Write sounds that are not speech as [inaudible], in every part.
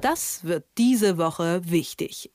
Das wird diese Woche wichtig.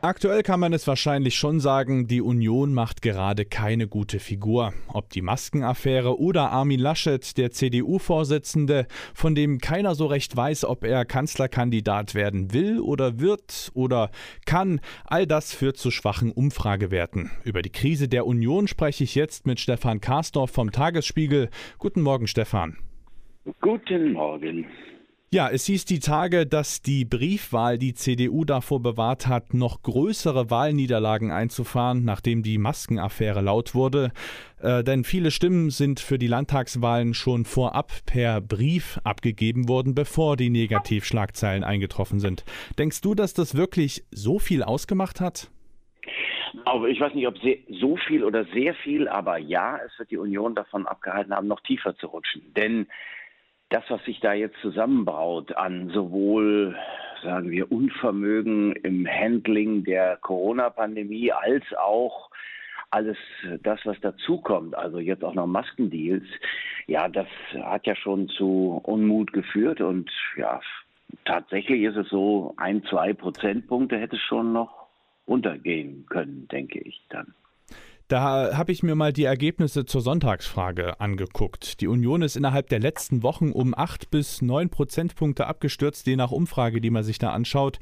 Aktuell kann man es wahrscheinlich schon sagen, die Union macht gerade keine gute Figur. Ob die Maskenaffäre oder Armin Laschet, der CDU-Vorsitzende, von dem keiner so recht weiß, ob er Kanzlerkandidat werden will oder wird oder kann, all das führt zu schwachen Umfragewerten. Über die Krise der Union spreche ich jetzt mit Stefan Karsdorf vom Tagesspiegel. Guten Morgen, Stefan. Guten Morgen. Ja, es hieß die Tage, dass die Briefwahl die CDU davor bewahrt hat, noch größere Wahlniederlagen einzufahren, nachdem die Maskenaffäre laut wurde. Äh, denn viele Stimmen sind für die Landtagswahlen schon vorab per Brief abgegeben worden, bevor die Negativschlagzeilen eingetroffen sind. Denkst du, dass das wirklich so viel ausgemacht hat? Aber ich weiß nicht, ob so viel oder sehr viel, aber ja, es wird die Union davon abgehalten haben, noch tiefer zu rutschen. Denn das, was sich da jetzt zusammenbraut an sowohl, sagen wir, Unvermögen im Handling der Corona-Pandemie als auch alles das, was dazukommt, also jetzt auch noch Maskendeals, ja, das hat ja schon zu Unmut geführt und ja, tatsächlich ist es so, ein, zwei Prozentpunkte hätte schon noch untergehen können, denke ich dann. Da habe ich mir mal die Ergebnisse zur Sonntagsfrage angeguckt. Die Union ist innerhalb der letzten Wochen um acht bis neun Prozentpunkte abgestürzt, je nach Umfrage, die man sich da anschaut.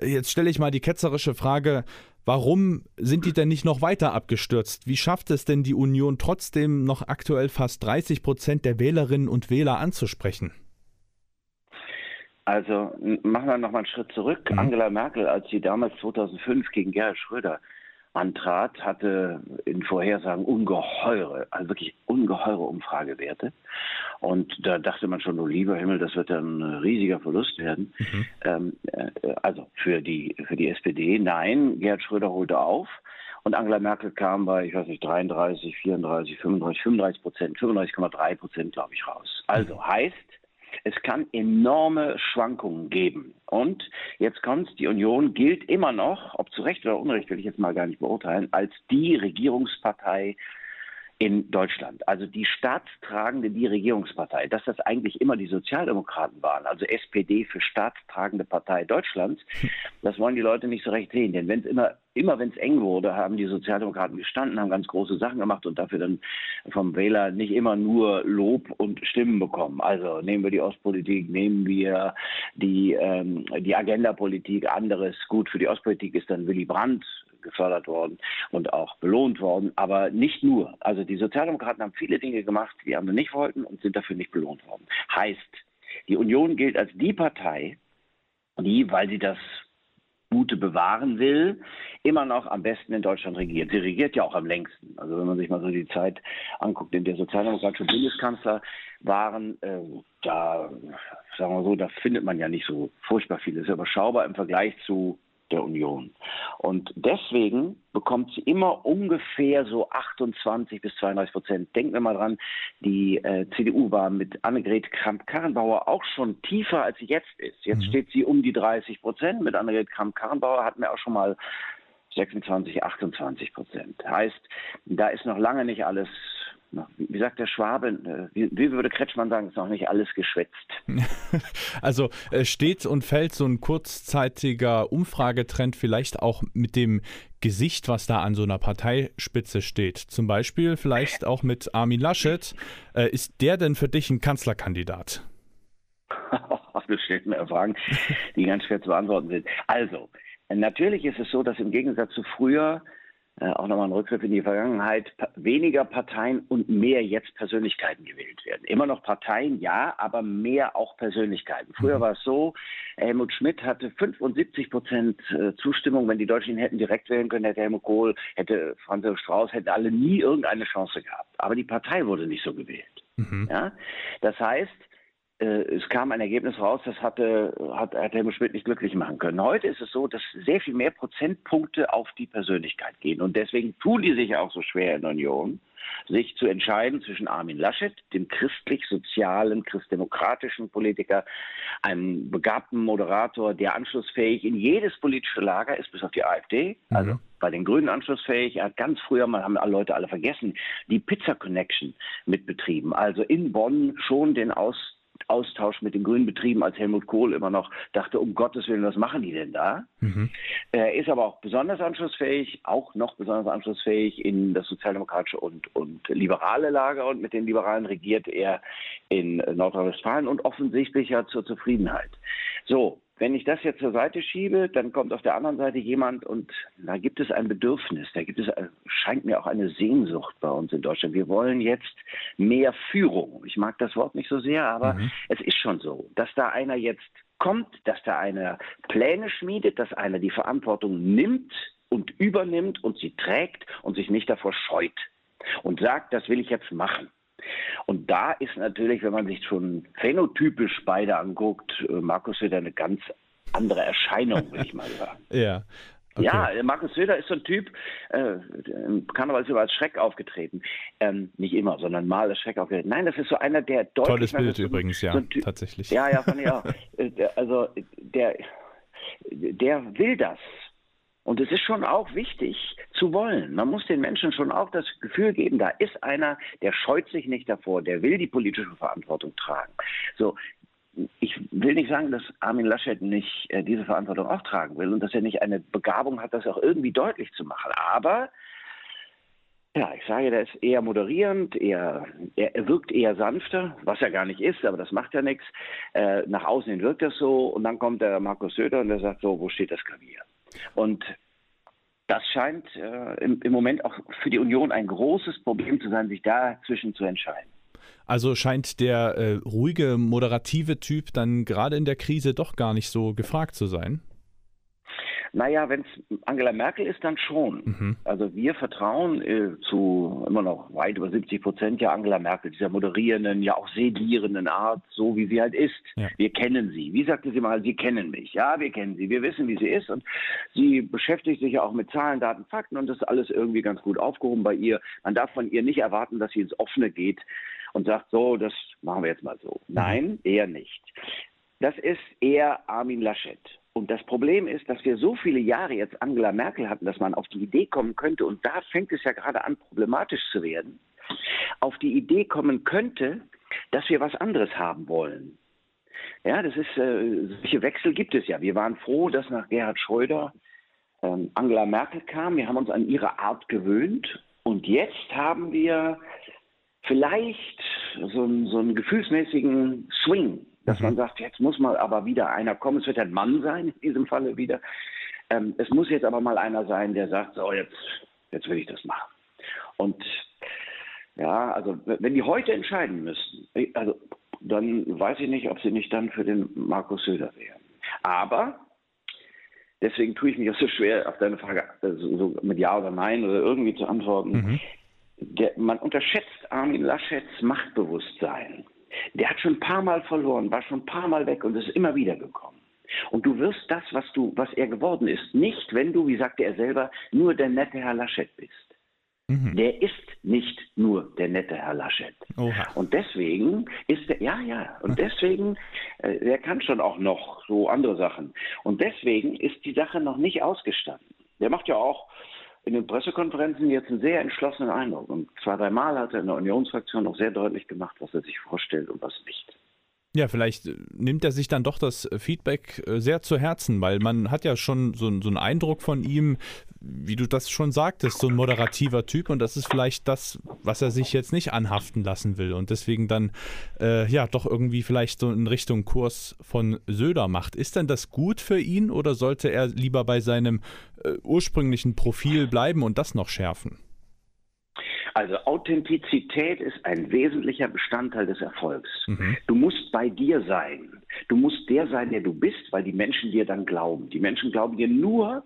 Jetzt stelle ich mal die ketzerische Frage, Warum sind die denn nicht noch weiter abgestürzt? Wie schafft es denn die Union trotzdem noch aktuell fast 30 Prozent der Wählerinnen und Wähler anzusprechen? Also machen wir noch mal einen Schritt zurück. Mhm. Angela Merkel, als sie damals 2005 gegen Gerhard Schröder antrat, hatte in Vorhersagen ungeheure, also wirklich ungeheure Umfragewerte. Und da dachte man schon, oh lieber Himmel, das wird ein riesiger Verlust werden. Mhm. Ähm, äh, also für die, für die SPD. Nein, Gerhard Schröder holte auf. Und Angela Merkel kam bei, ich weiß nicht, 33, 34, 35, 35 Prozent, 35,3 Prozent, glaube ich, raus. Also heißt, es kann enorme Schwankungen geben. Und jetzt kommt, die Union gilt immer noch, ob zu Recht oder Unrecht will ich jetzt mal gar nicht beurteilen, als die Regierungspartei in Deutschland. Also die staatstragende, die Regierungspartei, dass das eigentlich immer die Sozialdemokraten waren, also SPD für staatstragende Partei Deutschlands, [laughs] das wollen die Leute nicht so recht sehen. Denn wenn es immer, immer wenn es eng wurde, haben die Sozialdemokraten gestanden, haben ganz große Sachen gemacht und dafür dann vom Wähler nicht immer nur Lob und Stimmen bekommen. Also nehmen wir die Ostpolitik, nehmen wir die, ähm, die Agendapolitik, anderes. Gut, für die Ostpolitik ist dann Willy Brandt gefördert worden und auch belohnt worden. Aber nicht nur. Also die Sozialdemokraten haben viele Dinge gemacht, die andere nicht wollten und sind dafür nicht belohnt worden. Heißt, die Union gilt als die Partei, die, weil sie das Gute bewahren will, immer noch am besten in Deutschland regiert. Sie regiert ja auch am längsten. Also wenn man sich mal so die Zeit anguckt, in der sozialdemokratische Bundeskanzler waren, äh, da sagen wir so, da findet man ja nicht so furchtbar viel. Das ist überschaubar im Vergleich zu der Union. Und deswegen bekommt sie immer ungefähr so 28 bis 32 Prozent. Denken wir mal dran, die äh, CDU war mit Annegret Kramp-Karrenbauer auch schon tiefer, als sie jetzt ist. Jetzt mhm. steht sie um die 30 Prozent. Mit Annegret Kramp-Karrenbauer hatten wir auch schon mal 26, 28 Prozent. Heißt, da ist noch lange nicht alles wie sagt der Schwabe, äh, wie, würde Kretschmann sagen, ist noch nicht alles geschwätzt. [laughs] Also äh, steht und fällt so ein kurzzeitiger Umfragetrend vielleicht auch mit dem Gesicht, was da an so einer Parteispitze steht. Zum Beispiel vielleicht auch mit Armin Laschet. Äh, ist der denn für dich ein Kanzlerkandidat? [laughs] du stellst mir Fragen, die ganz schwer zu beantworten sind. Also, natürlich ist es so, dass im Gegensatz zu früher auch nochmal ein Rückgriff in die Vergangenheit, weniger Parteien und mehr jetzt Persönlichkeiten gewählt werden. Immer noch Parteien, ja, aber mehr auch Persönlichkeiten. Früher mhm. war es so, Helmut Schmidt hatte 75 Prozent äh, Zustimmung. Wenn die Deutschen ihn hätten direkt wählen können, hätte Helmut Kohl, hätte Franz Strauß, hätten alle nie irgendeine Chance gehabt. Aber die Partei wurde nicht so gewählt. Mhm. Ja? Das heißt, äh, es kam ein Ergebnis raus, das hatte, hat, hat Helmut Schmidt nicht glücklich machen können. Heute ist es so, dass sehr viel mehr Prozentpunkte auf die Persönlichkeit gehen. Und deswegen tun die sich auch so schwer in der Union, sich zu entscheiden zwischen Armin Laschet, dem christlich-sozialen, christdemokratischen Politiker, einem begabten Moderator, der anschlussfähig in jedes politische Lager ist, bis auf die AfD, mhm. also bei den Grünen anschlussfähig. Er hat ganz früher, mal haben alle Leute alle vergessen, die Pizza Connection mitbetrieben. Also in Bonn schon den Aus Austausch mit den Grünen betrieben, als Helmut Kohl immer noch dachte, um Gottes Willen, was machen die denn da? Mhm. Er ist aber auch besonders anschlussfähig, auch noch besonders anschlussfähig in das sozialdemokratische und, und liberale Lager und mit den Liberalen regiert er in Nordrhein-Westfalen und offensichtlich ja zur Zufriedenheit. So, wenn ich das jetzt zur Seite schiebe, dann kommt auf der anderen Seite jemand und da gibt es ein Bedürfnis, da gibt es, äh, scheint mir auch eine Sehnsucht bei uns in Deutschland. Wir wollen jetzt mehr Führung. Ich mag das Wort nicht so sehr, aber mhm. es ist schon so, dass da einer jetzt kommt, dass da einer Pläne schmiedet, dass einer die Verantwortung nimmt und übernimmt und sie trägt und sich nicht davor scheut und sagt, das will ich jetzt machen. Und da ist natürlich, wenn man sich schon phänotypisch beide anguckt, äh, Markus wieder eine ganz andere Erscheinung, würde ich mal sagen. [laughs] ja. Okay. Ja, Markus Söder ist so ein Typ, äh, im Karneval ist als Schreck aufgetreten. Ähm, nicht immer, sondern mal als Schreck aufgetreten. Nein, das ist so einer, der deutlich... Tolles Bild so, übrigens, ja, so typ, tatsächlich. Ja, ja, fand ich auch. Äh, also, der, der will das. Und es ist schon auch wichtig zu wollen. Man muss den Menschen schon auch das Gefühl geben, da ist einer, der scheut sich nicht davor, der will die politische Verantwortung tragen. So, ich will nicht sagen, dass Armin Laschet nicht äh, diese Verantwortung auch tragen will und dass er nicht eine Begabung hat, das auch irgendwie deutlich zu machen. Aber ja, ich sage, der ist eher moderierend, eher, er, wirkt eher sanfter, was er gar nicht ist, aber das macht ja nichts. Äh, nach außen hin wirkt das so und dann kommt der Markus Söder und der sagt so, wo steht das Klavier? Und das scheint äh, im, im, Moment auch für die Union ein großes Problem zu sein, sich dazwischen zu entscheiden. Also scheint der äh, ruhige, moderative Typ dann gerade in der Krise doch gar nicht so gefragt zu sein. Naja, wenn es Angela Merkel ist, dann schon. Mhm. Also wir vertrauen äh, zu immer noch weit über 70 Prozent ja Angela Merkel, dieser moderierenden, ja auch sedierenden Art, so wie sie halt ist. Ja. Wir kennen sie. Wie sagte sie mal, Sie kennen mich. Ja, wir kennen sie. Wir wissen, wie sie ist. Und sie beschäftigt sich ja auch mit Zahlen, Daten, Fakten und das ist alles irgendwie ganz gut aufgehoben bei ihr. Man darf von ihr nicht erwarten, dass sie ins Offene geht und sagt, so, das machen wir jetzt mal so. Mhm. Nein, eher nicht. Das ist eher Armin Laschet. Und das Problem ist, dass wir so viele Jahre jetzt Angela Merkel hatten, dass man auf die Idee kommen könnte, und da fängt es ja gerade an, problematisch zu werden, auf die Idee kommen könnte, dass wir was anderes haben wollen. Ja, das ist, äh, solche Wechsel gibt es ja. Wir waren froh, dass nach Gerhard Schröder ähm, Angela Merkel kam. Wir haben uns an ihre Art gewöhnt. Und jetzt haben wir vielleicht so, so einen gefühlsmäßigen Swing dass man mhm. sagt, jetzt muss mal aber wieder einer kommen. Es wird ein Mann sein, in diesem Falle wieder. Ähm, es muss jetzt aber mal einer sein, der sagt, so jetzt, jetzt will ich das machen. Und ja, also wenn die heute entscheiden müssten, also dann weiß ich nicht, ob sie nicht dann für den Markus Söder wären. Aber deswegen tue ich mich auch so schwer, auf deine Frage also so mit Ja oder Nein oder irgendwie zu antworten. Mhm. Der, man unterschätzt Armin Laschets Machtbewusstsein. Der hat schon ein paar Mal verloren, war schon ein paar Mal weg und ist immer wieder gekommen. Und du wirst das, was du, was er geworden ist, nicht, wenn du, wie sagte er selber, nur der nette Herr Laschet bist. Mhm. Der ist nicht nur der nette Herr Laschet. Oha. Und deswegen ist er, ja, ja, und deswegen, äh, der kann schon auch noch so andere Sachen. Und deswegen ist die Sache noch nicht ausgestanden. Der macht ja auch in den Pressekonferenzen jetzt einen sehr entschlossenen Eindruck. Und zwei, dreimal hat er in der Unionsfraktion auch sehr deutlich gemacht, was er sich vorstellt und was nicht. Ja, vielleicht äh, nimmt er sich dann doch das äh, Feedback äh, sehr zu Herzen, weil man hat ja schon so, so einen Eindruck von ihm, wie du das schon sagtest, so ein moderativer Typ und das ist vielleicht das, was er sich jetzt nicht anhaften lassen will und deswegen dann äh, ja doch irgendwie vielleicht so in Richtung Kurs von Söder macht. Ist denn das gut für ihn oder sollte er lieber bei seinem äh, ursprünglichen Profil bleiben und das noch schärfen? Also Authentizität ist ein wesentlicher Bestandteil des Erfolgs. Mhm. Du musst bei dir sein. Du musst der sein, der du bist, weil die Menschen dir dann glauben. Die Menschen glauben dir nur,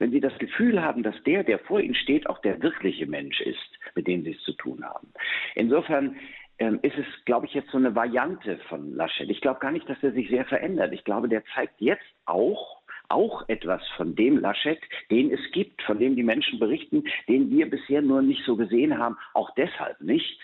wenn sie das Gefühl haben, dass der, der vor ihnen steht, auch der wirkliche Mensch ist, mit dem sie es zu tun haben. Insofern ähm, ist es, glaube ich, jetzt so eine Variante von Laschet. Ich glaube gar nicht, dass er sich sehr verändert. Ich glaube, der zeigt jetzt auch, auch etwas von dem Laschet, den es gibt, von dem die Menschen berichten, den wir bisher nur nicht so gesehen haben, auch deshalb nicht,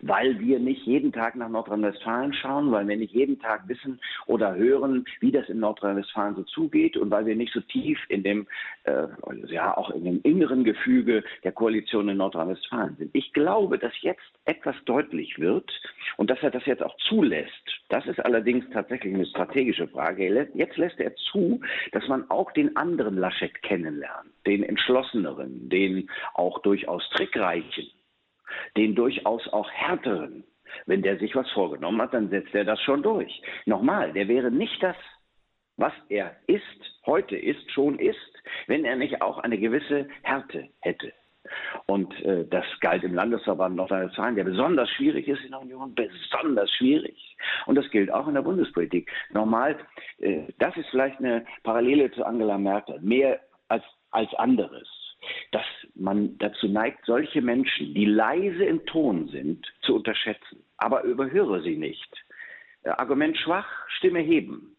weil wir nicht jeden Tag nach Nordrhein-Westfalen schauen, weil wir nicht jeden Tag wissen oder hören, wie das in Nordrhein-Westfalen so zugeht und weil wir nicht so tief in dem, äh, ja, auch in dem inneren Gefüge der Koalition in Nordrhein-Westfalen sind. Ich glaube, dass jetzt etwas deutlich wird und dass er das jetzt auch zulässt. Das ist allerdings tatsächlich eine strategische Frage. Jetzt lässt er zu, dass man auch den anderen Laschet kennenlernt, den entschlosseneren, den auch durchaus trickreichen den durchaus auch härteren. Wenn der sich was vorgenommen hat, dann setzt er das schon durch. Nochmal, der wäre nicht das, was er ist, heute ist, schon ist, wenn er nicht auch eine gewisse Härte hätte. Und äh, das galt im Landesverband Nordrhein-Westfalen, der besonders schwierig ist in der Union, besonders schwierig. Und das gilt auch in der Bundespolitik. Nochmal, äh, das ist vielleicht eine Parallele zu Angela Merkel, mehr als, als anderes dass man dazu neigt, solche Menschen, die leise im Ton sind, zu unterschätzen. Aber überhöre sie nicht. Argument schwach, Stimme heben.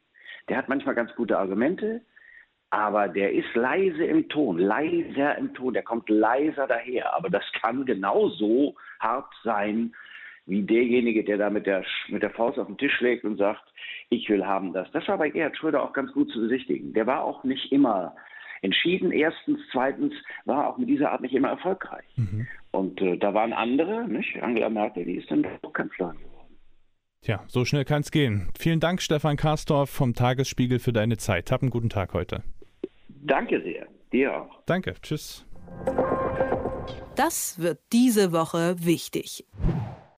Der hat manchmal ganz gute Argumente, aber der ist leise im Ton, leiser im Ton, der kommt leiser daher. Aber das kann genauso hart sein wie derjenige, der da mit der, mit der Faust auf den Tisch schlägt und sagt, ich will haben das. Das war bei Gerhard Schröder auch ganz gut zu besichtigen. Der war auch nicht immer entschieden. Erstens, zweitens war auch mit dieser Art nicht immer erfolgreich. Mhm. Und äh, da waren andere, nicht? Angela Merkel, die ist dann doch Kanzlerin geworden. Tja, so schnell kann es gehen. Vielen Dank, Stefan Karstorff vom Tagesspiegel, für deine Zeit. Hab einen guten Tag heute. Danke sehr. Dir auch. Danke. Tschüss. Das wird diese Woche wichtig.